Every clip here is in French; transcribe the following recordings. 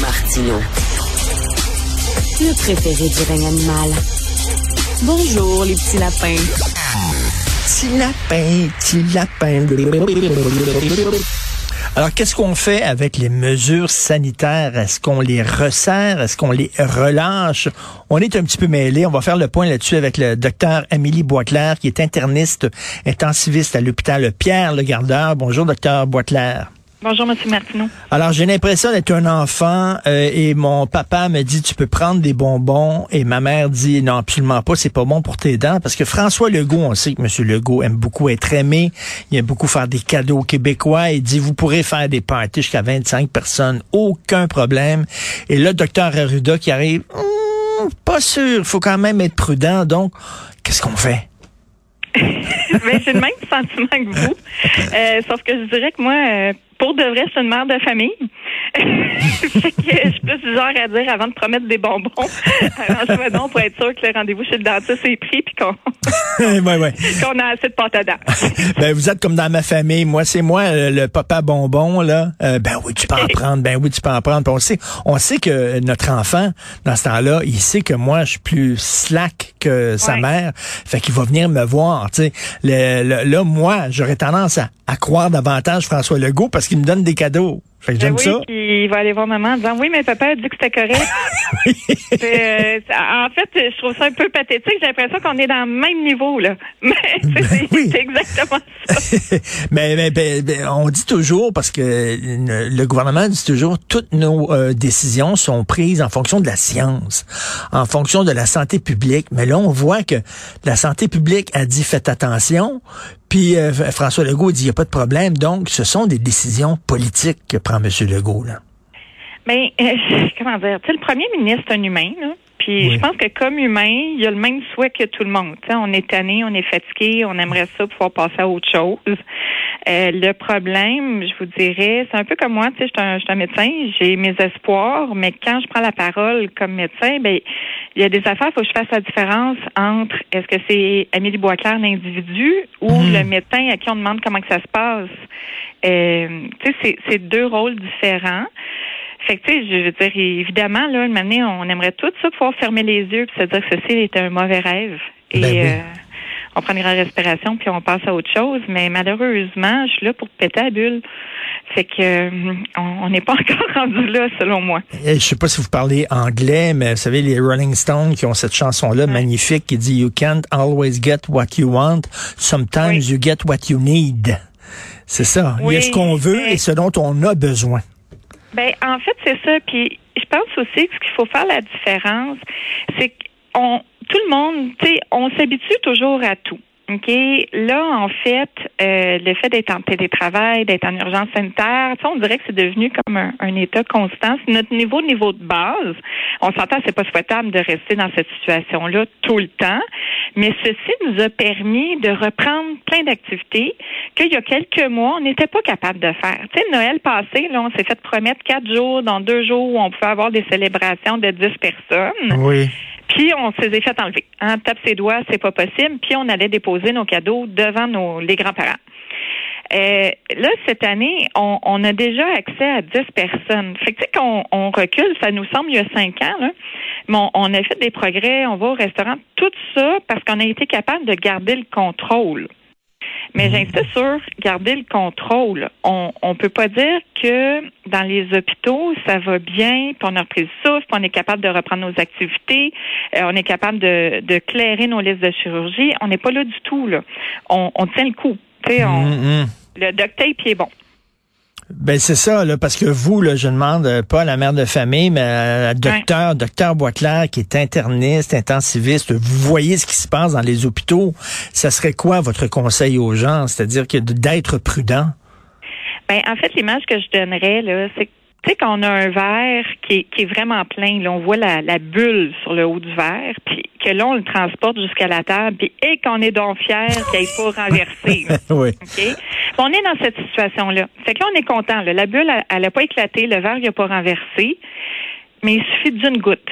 Martino. Le préféré du règne animal. Bonjour, les petits lapins. Petit lapin, petit lapin. Alors, qu'est-ce qu'on fait avec les mesures sanitaires? Est-ce qu'on les resserre? Est-ce qu'on les relâche? On est un petit peu mêlés. On va faire le point là-dessus avec le docteur Amélie Boisclair, qui est interniste, intensiviste à l'hôpital Pierre Le Gardeur. Bonjour, docteur Boisclair. Bonjour, M. Martineau. Alors, j'ai l'impression d'être un enfant euh, et mon papa me dit, tu peux prendre des bonbons et ma mère dit, non, absolument pas, c'est pas bon pour tes dents parce que François Legault, on sait que M. Legault aime beaucoup être aimé, il aime beaucoup faire des cadeaux aux Québécois, il dit, vous pourrez faire des parties jusqu'à 25 personnes, aucun problème. Et là, docteur Arruda qui arrive, hum, pas sûr, il faut quand même être prudent, donc, qu'est-ce qu'on fait? ben, j'ai le même sentiment que vous. Euh, sauf que je dirais que moi, euh, pour de vrai, c'est une mère de famille. Fait que je suis plus du genre à dire avant de promettre des bonbons, arrange-moi donc pour être sûr que le rendez-vous chez le dentiste est pris puis qu'on ouais, ouais. qu'on a assez de pâte à dents. ben, vous êtes comme dans ma famille. Moi, c'est moi, le, le papa bonbon, là. Euh, ben oui, tu peux en prendre. Ben oui, tu peux en prendre. Puis on sait, on sait que notre enfant, dans ce temps-là, il sait que moi, je suis plus slack que sa Ouais. mère. Fait qu'il va venir me voir, tu sais. Là, moi, j'aurais tendance à, à croire davantage François Legault parce qu'il me donne des cadeaux. Fait que Ben j'aime oui, ça. puis il va aller voir maman en disant oui, mais papa a dit que c'était correct. Puis, euh, en fait, je trouve ça un peu pathétique. J'ai l'impression qu'on est dans le même niveau là. Mais c'est oui. c'est exactement ça. mais, mais- ben- ben, on dit toujours, parce que le, le gouvernement dit toujours, toutes nos euh, décisions sont prises en fonction de la science, en fonction de la santé publique. Mais là, on voit que la santé publique a dit faites attention, puis euh, François Legault dit il n'y a pas de problème. Donc, ce sont des décisions politiques que prend M. Legault. Là. Mais euh, comment dire, tu le premier ministre un humain, là. Puis Oui. je pense que comme humain, il a le même souhait que tout le monde. Tu sais, on est tanné, on est fatigué, on aimerait ça pouvoir passer à autre chose. Euh, le problème, je vous dirais, c'est un peu comme moi, tu sais, je suis un, je suis un médecin, j'ai mes espoirs, mais quand je prends la parole comme médecin, ben il y a des affaires, il faut que je fasse la différence entre est-ce que c'est Amélie Boisclair, l'individu, ou Mhm. le médecin à qui on demande comment que ça se passe. Euh, tu sais, c'est deux rôles différents. Fait que, tu sais, je veux dire, évidemment, là, une année, on aimerait tout ça pouvoir fermer les yeux puis se dire que ceci était un mauvais rêve. Et Ben oui. euh, on prendra la respiration puis on passe à autre chose. Mais malheureusement, je suis là pour péter la bulle. Fait que euh, on n'est pas encore rendu là, selon moi. Et Je sais pas si vous parlez anglais, mais vous savez, les Rolling Stones qui ont cette chanson-là magnifique qui dit You can't always get what you want. Sometimes Oui. you get what you need. C'est ça. Il y a Oui, ce qu'on veut et ce dont on a besoin. Ben, en fait, c'est ça. Puis, je pense aussi que ce qu'il faut faire la différence, c'est qu'on, tout le monde, tu sais, on s'habitue toujours à tout. OK? Là, en fait, euh, le fait d'être en télétravail, d'être en urgence sanitaire, on dirait que c'est devenu comme un, un état constant. C'est notre niveau, niveau de base. On s'entend, c'est pas souhaitable de rester dans cette situation-là tout le temps. Mais ceci nous a permis de reprendre plein d'activités qu'il y a quelques mois, on n'était pas capable de faire. Tu sais, Noël passé, là, on s'est fait promettre quatre jours, dans deux jours où on pouvait avoir des célébrations de 10 personnes. Oui. Puis on s'est fait enlever. Hein, tape ses doigts, c'est pas possible. Puis on allait déposer nos cadeaux devant nos les grands-parents. Euh, là, cette année, on, on a déjà accès à 10 personnes. Fait que, tu sais, qu'on on recule, ça nous semble il y a 5 ans. Mais on, on a fait des progrès, on va au restaurant, tout ça parce qu'on a été capable de garder le contrôle. Mais j'insiste sur garder le contrôle. On on peut pas dire que dans les hôpitaux ça va bien, puis on a repris le souffle, puis on est capable de reprendre nos activités, euh, on est capable de, de clairer nos listes de chirurgie. On n'est pas là du tout là. On, on tient le coup. Tu sais, on- mm. le duct tape est bon. Ben c'est ça, là, parce que vous, là, je demande euh, pas à la mère de famille, mais à la docteur, docteur Boisclair, qui est interniste, intensiviste, vous voyez ce qui se passe dans les hôpitaux. Ça serait quoi votre conseil aux gens? C'est-à-dire que d'être prudent? Ben, en fait, l'image que je donnerais, là, c'est que, tu sais, qu'on a un verre qui est, qui est vraiment plein, là, on voit la, la bulle sur le haut du verre, puis que là, on le transporte jusqu'à la table, puis et qu'on est donc fier qu'il n'ait pas renversé. oui. OK? On est dans cette situation-là. Fait que là, on est content. là. La bulle, elle n'a pas éclaté, le verre n'a pas renversé, mais il suffit d'une goutte.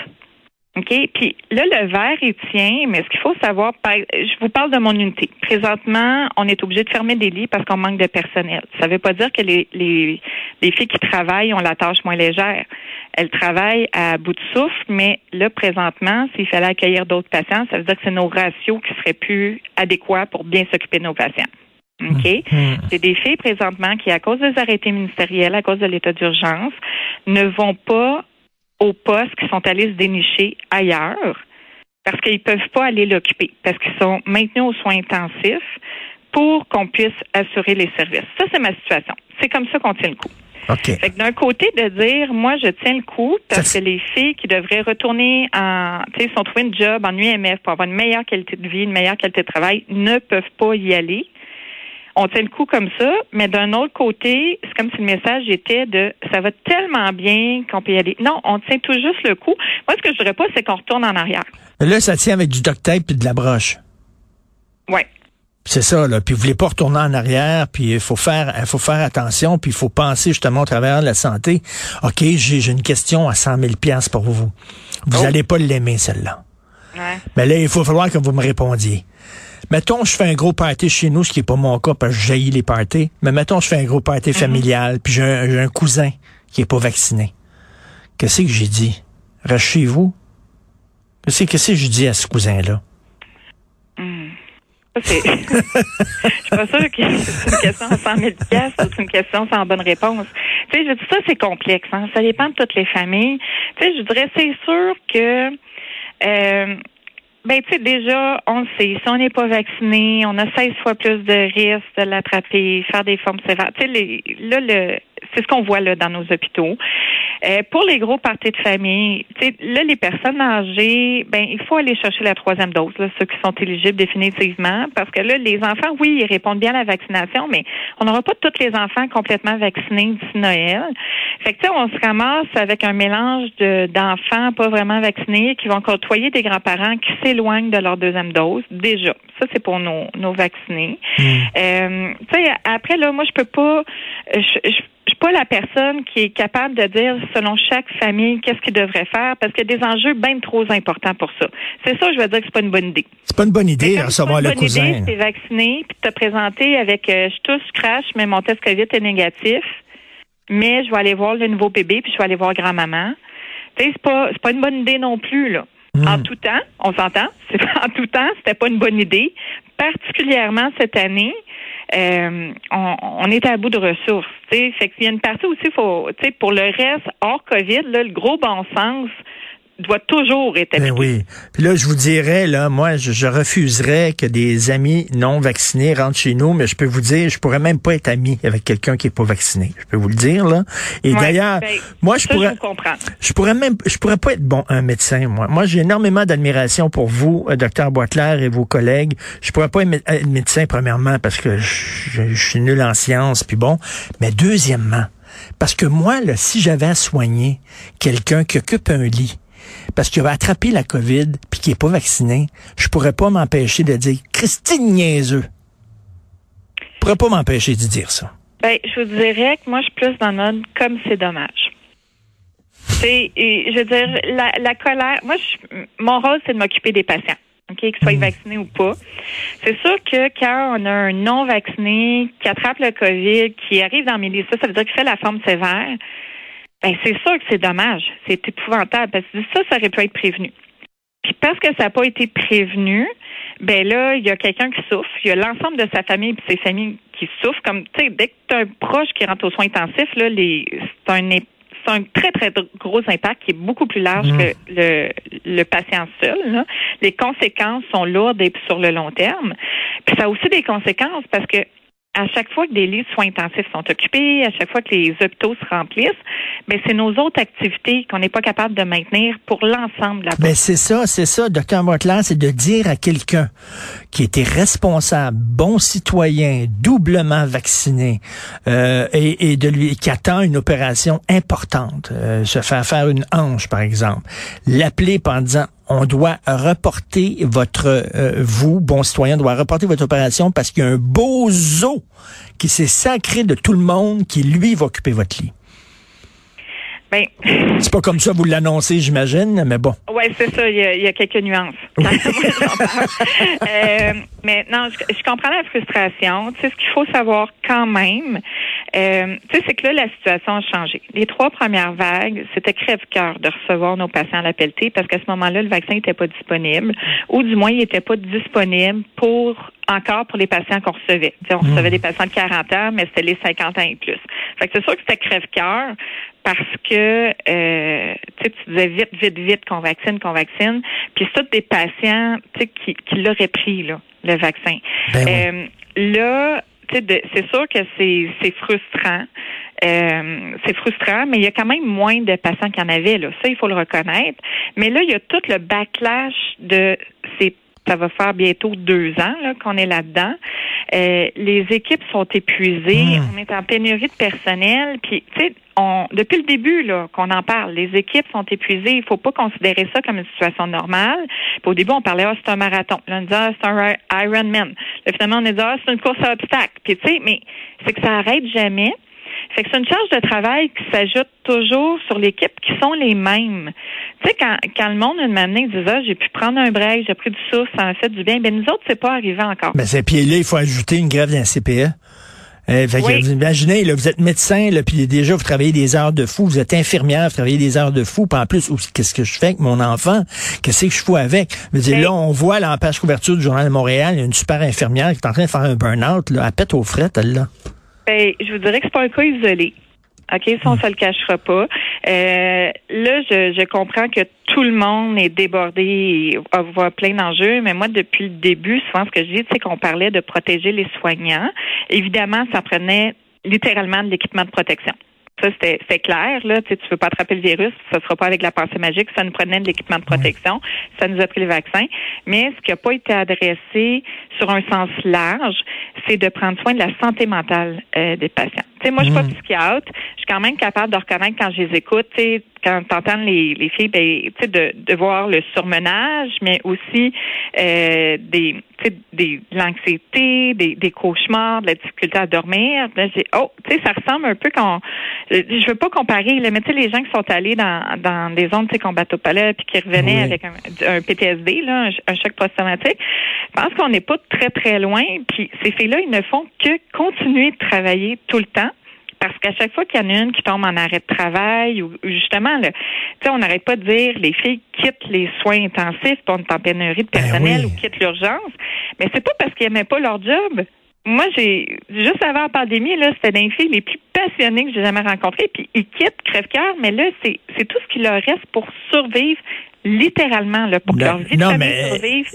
OK? Puis là, le verre, il tient, mais ce qu'il faut savoir, je vous parle de mon unité. Présentement, on est obligé de fermer des lits parce qu'on manque de personnel. Ça ne veut pas dire que les, les, les filles qui travaillent ont la tâche moins légère. Elles travaillent à bout de souffle, mais là, présentement, s'il fallait accueillir d'autres patients, ça veut dire que c'est nos ratios qui seraient plus adéquats pour bien s'occuper de nos patients. OK? Mmh. Mmh. C'est des filles présentement qui, à cause des arrêtés ministériels, à cause de l'état d'urgence, ne vont pas aux postes qui sont allés se dénicher ailleurs parce qu'ils ne peuvent pas aller l'occuper, parce qu'ils sont maintenus aux soins intensifs pour qu'on puisse assurer les services. Ça, c'est ma situation. C'est comme ça qu'on tient le coup. Okay. Fait que d'un côté, de dire, moi, je tiens le coup parce que les filles qui devraient retourner en, tu sais, sont trouvé une job en UMF pour avoir une meilleure qualité de vie, une meilleure qualité de travail, ne peuvent pas y aller on tient le coup comme ça, mais d'un autre côté, c'est comme si le message était de ça va tellement bien qu'on peut y aller. Non, on tient tout juste le coup. Moi, ce que je dirais pas, c'est qu'on retourne en arrière. Là, ça tient avec du duct tape et de la broche. Oui. C'est ça, là. Puis vous voulez pas retourner en arrière, puis il faut faire, faut faire attention, puis il faut penser justement au travers de la santé. OK, j'ai une question à 100 000 pièces pour vous. Vous n'allez oh. pas l'aimer, celle-là. Ouais. Mais là, il faut falloir que vous me répondiez. Mettons, je fais un gros party chez nous, ce qui est pas mon cas parce que je les parties. Mais mettons, je fais un gros party mhm. familial, puis j'ai un, cousin qui est pas vacciné. Qu'est-ce que j'ai dit? Reste chez vous. Qu'est-ce que je dis à ce cousin-là? Je suis pas sûre que c'est une question à 100 000 ou c'est une question sans bonne réponse. Tu sais, je dis ça, c'est complexe. Hein? Ça dépend de toutes les familles. Tu sais, je dirais, c'est sûr que euh, ben, tu sais, déjà, on le sait, si on n'est pas vacciné, on a 16 fois plus de risques de l'attraper, faire des formes sévères. Tu sais, là, le, c'est ce qu'on voit là dans nos hôpitaux. Euh, pour les gros parties de famille, là, les personnes âgées, ben, il faut aller chercher la troisième dose, là, ceux qui sont éligibles définitivement, parce que là, les enfants, oui, ils répondent bien à la vaccination, mais on n'aura pas tous les enfants complètement vaccinés d'ici Noël. Fait que, tu sais, on se ramasse avec un mélange d'enfants pas vraiment vaccinés qui vont côtoyer des grands-parents qui s'éloignent de leur deuxième dose, déjà. Ça, c'est pour nos, nos vaccinés. Mmh. Euh, tu sais, après, là, moi, je peux pas... je, je suis pas la personne qui est capable de dire selon chaque famille qu'est-ce qu'il devrait faire parce qu'il y a des enjeux bien trop importants pour ça. C'est ça, je veux dire que c'est pas une bonne idée. C'est pas une bonne idée, recevoir le cousin. C'est bonne idée, vacciné puis te présenter avec euh, je tousse, crache, mais mon test Covid est négatif. Mais je vais aller voir le nouveau bébé puis je vais aller voir grand-maman. Tu sais, c'est pas c'est pas une bonne idée non plus là. Hmm. En tout temps, on s'entend. En tout temps, c'était pas une bonne idée, particulièrement cette année euh, on, on, est à bout de ressources. Fait qu'il y a une partie aussi, faut, pour le reste, hors COVID, là, le gros bon sens, doit toujours être ben oui. Puis là, je vous dirais, là, moi, je, refuserais que des amis non vaccinés rentrent chez nous, mais je peux vous dire, je pourrais même pas être ami avec quelqu'un qui est pas vacciné. Je peux vous le dire, là. Et d'ailleurs, ben, moi, je pourrais, je, pourrais même, je pourrais pas être bon un médecin, moi. Moi, j'ai énormément d'admiration pour vous, euh, docteur Boitler et vos collègues. Je pourrais pas être médecin, premièrement, parce que je, je suis nul en sciences, puis bon. Mais deuxièmement, parce que moi, là, si j'avais à soigner quelqu'un qui occupe un lit, parce qu'il va attraper la COVID puis qu'il n'est pas vacciné, je pourrais pas m'empêcher de dire Christine niaiseux. Je pourrais pas m'empêcher de dire ça. Ben, je vous dirais que moi, je suis plus dans le mode comme c'est dommage. C'est, je veux dire, la, colère. Moi, mon rôle, c'est de m'occuper des patients, ok, qu'ils soient mmh. vaccinés ou pas. C'est sûr que quand on a un non vacciné qui attrape le COVID, qui arrive dans mes listes, ça veut dire qu'il fait la forme sévère. Ben, c'est sûr que c'est dommage. C'est épouvantable parce que ça, ça aurait pu être prévenu. Puis parce que ça n'a pas été prévenu, ben là, il y a quelqu'un qui souffre. Il y a l'ensemble de sa famille et ses familles qui souffrent. Comme, tu sais, dès que tu as un proche qui rentre aux soins intensifs, là, les, c'est un, c'est un très, très gros impact qui est beaucoup plus large mmh. que le, le patient seul. Là. Les conséquences sont lourdes et sur le long terme. Puis ça a aussi des conséquences parce que à chaque fois que des lits de soins intensifs sont occupés, à chaque fois que les hôpitaux se remplissent, mais c'est nos autres activités qu'on n'est pas capable de maintenir pour l'ensemble de la Mais c'est ça, c'est ça, docteur Butler, c'est de dire à quelqu'un qui était responsable, bon citoyen, doublement vacciné, euh, et, de lui qui attend une opération importante, euh, se faire faire une hanche par exemple, l'appeler en disant on doit reporter votre, euh, vous, bon citoyen, doit reporter votre opération parce qu'il y a un beau qui s'est sacré de tout le monde qui, lui, va occuper votre lit. Ben, c'est pas comme ça vous l'annoncez, j'imagine, mais bon. Oui, c'est ça. Il y, a, quelques nuances. euh, mais non, je, je, comprends la frustration. Tu sais, ce qu'il faut savoir quand même, euh, tu sais, c'est que là, la situation a changé. Les trois premières vagues, c'était crève-cœur de recevoir nos patients à la pelletée parce qu'à ce moment-là, le vaccin n'était pas disponible, ou du moins, il n'était pas disponible pour encore pour les patients qu'on recevait. on hmm. recevait des patients de 40 ans, mais c'était les 50 ans et plus. Fait que c'est sûr que c'était crève-cœur parce que euh, tu disais vite, vite, vite qu'on vaccine, qu'on vaccine. Puis c'est tous des patients qui, qui l'auraient pris, là, le vaccin. Ben euh, là, c'est sûr que c'est frustrant. Euh, c'est frustrant, mais il y a quand même moins de patients qu'il y en avait. Là. Ça, il faut le reconnaître. Mais là, il y a tout le backlash de ces ça va faire bientôt deux ans qu'on est là-dedans. Euh, les équipes sont épuisées. Hmm. On est en pénurie de personnel. Puis, tu sais, on, depuis le début là qu'on en parle, les équipes sont épuisées. Il faut pas considérer ça comme une situation normale. Puis au début, on parlait, ah, c'est un marathon. Là, on disait, ah, c'est un Ironman. finalement, on est dit, ah, c'est une course à obstacles. Puis tu sais, mais c'est que ça arrête jamais. Fait que c'est une charge de travail qui s'ajoute toujours sur l'équipe qui sont les mêmes. Tu sais, quand, quand le monde, une année, disait, ah, j'ai pu prendre un break, j'ai pris du souffle, ça m'a fait du bien. Ben, nous autres, c'est pas arrivé encore. Ben, c'est, puis là, il faut ajouter une grève d'un CPE. Euh, fait que, imaginez, là, vous êtes médecin, là, puis déjà vous travaillez des heures de fou, vous êtes infirmière, vous travaillez des heures de fou, puis en plus, qu'est-ce que je fais avec mon enfant? Qu'est-ce que je fais avec? Je dire, là, on voit là, en page couverture du Journal de Montréal, il y a une super infirmière qui est en train de faire un burn-out, là, elle pète aux frettes, elle, là. Ben, je vous dirais que c'est pas un cas isolé. OK, ça, on se le cachera pas. Euh, là, je, je, comprends que tout le monde est débordé et voit plein d'enjeux, mais moi, depuis le début, souvent, ce que je dis, c'est qu'on parlait de protéger les soignants. Évidemment, ça prenait littéralement de l'équipement de protection. Ça, c'était clair. Là. Tu ne veux pas attraper le virus, ça ne sera pas avec la pensée magique. Ça nous prenait de l'équipement de protection. Ça nous a pris le vaccin. Mais ce qui n'a pas été adressé sur un sens large, c'est de prendre soin de la santé mentale euh, des patients. Tu sais, moi, je suis pas mmh. psychiatre. Je suis quand même capable de reconnaître quand je les écoute. Tu sais, quand tu les, les filles, ben, de, de voir le surmenage, mais aussi euh, des, des l'anxiété, des, des cauchemars, de la difficulté à dormir. Là, j'ai oh, tu sais, ça ressemble un peu quand je veux pas comparer, là, mais tu sais, les gens qui sont allés dans, dans des zones de combat au palais puis qui revenaient avec un, un, PTSD, là, un, choc post-traumatique, je pense qu'on n'est pas très très loin. Puis ces filles-là, ils ne font que continuer de travailler tout le temps. Parce qu'à chaque fois qu'il y en a une qui tombe en arrêt de travail ou justement, là, on n'arrête pas de dire les filles quittent les soins intensifs pour une pénurie de ben personnel ou quittent l'urgence. Mais c'est pas parce qu'ils n'aimaient pas leur job. Moi, j'ai juste avant la pandémie, là, c'était des filles les plus passionnées que j'ai jamais rencontrées. Puis ils quittent crève-cœur, mais là, c'est, c'est tout ce qui leur reste pour survivre littéralement là, pour que leur vie de survive.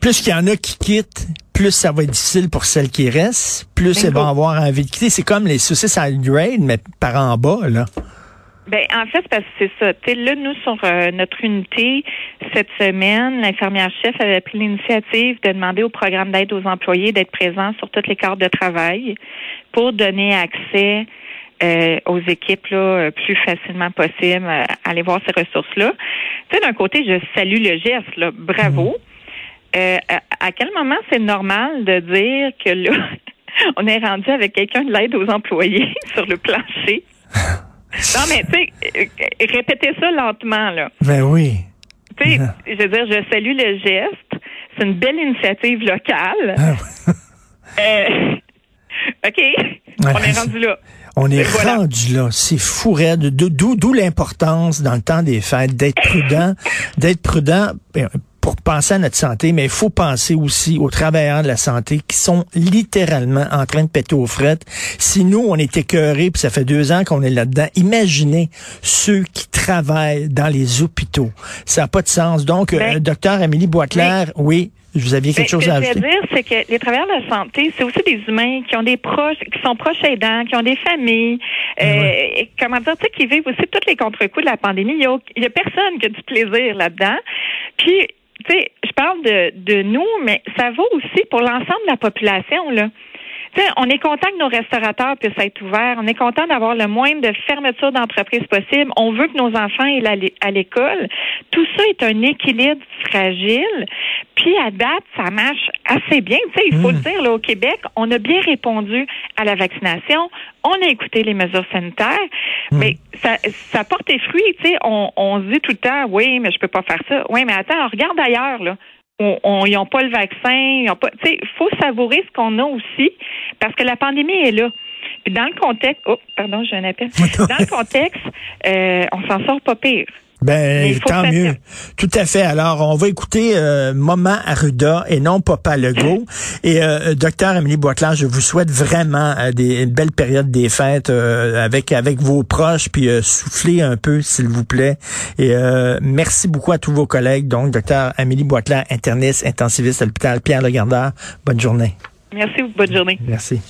Plus qu'il y en a qui quittent, plus ça va être difficile pour celles qui restent, plus elles vont avoir envie de quitter. C'est comme les saucisses à grade, mais par en bas, là. Ben, en fait, parce que c'est ça. T'sais, là, nous, sur euh, notre unité, cette semaine, l'infirmière-chef avait pris l'initiative de demander au programme d'aide aux employés d'être présent sur toutes les cartes de travail pour donner accès euh, aux équipes là, euh, plus facilement possible à aller voir ces ressources-là. Tu sais, d'un côté, je salue le geste, là, bravo. Mhm. à, quel moment c'est normal de dire que là, on est rendu avec quelqu'un de l'aide aux employés sur le plancher? Non, mais tu sais, euh, répétez ça lentement, là. Ben oui. Tu sais, je veux dire, je salue le geste. C'est une belle initiative locale. Ah euh, OK. on est rendu là. On est rendu là. C'est fou, D'où l'importance, dans le temps des fêtes, d'être prudent, d'être prudent. Pour penser à notre santé, mais il faut penser aussi aux travailleurs de la santé qui sont littéralement en train de péter aux frettes. Si nous, on est écœurés, puis ça fait deux ans qu'on est là-dedans, imaginez ceux qui travaillent dans les hôpitaux. Ça n'a pas de sens. Donc, euh, docteur Amélie Boisclair, oui, vous aviez quelque chose à ajouter? Ce que je veux dire, c'est que les travailleurs de la santé, c'est aussi des humains qui ont des proches, qui sont proches aidants, qui ont des familles, ben euh, comment dire, tu sais, qui vivent aussi tous les contre-coups de la pandémie. Il y a, a personne qui a du plaisir là-dedans. Puis, tu sais, je parle de, de nous, mais ça vaut aussi pour l'ensemble de la population, là. on est content que nos restaurateurs puissent être ouverts. On est content d'avoir le moins de fermeture d'entreprise possible. On veut que nos enfants aillent à l'école. Tout ça est un équilibre fragile Puis à date, ça marche assez bien. Tu sais, il faut Mm. le dire, là, au Québec, on a bien répondu à la vaccination. On a écouté les mesures sanitaires, Mm. mais ça, ça porte des fruits. Tu sais, on, on se dit tout le temps, oui, mais je peux pas faire ça. Oui, mais attends, regarde ailleurs, là. On, on- ils n'ont pas le vaccin, ils ont pas. Tu sais, il faut savourer ce qu'on a aussi, parce que la pandémie est là. Puis dans le contexte, oh, pardon, j'ai un appel. Dans le contexte, euh, on s'en sort pas pire. Ben, tant faire mieux. Tout à fait. Alors, on va écouter euh, Maman Arruda et non Papa Legault. Et euh, docteur Amélie Boisclair, je vous souhaite vraiment euh, des, une belle période des fêtes euh, avec avec vos proches, puis euh, soufflez un peu, s'il vous plaît. Et euh, merci beaucoup à tous vos collègues. Donc, docteur Amélie Boisclair, interniste, intensiviste à l'hôpital Pierre Legardeur. Bonne journée. Merci, bonne journée. Merci.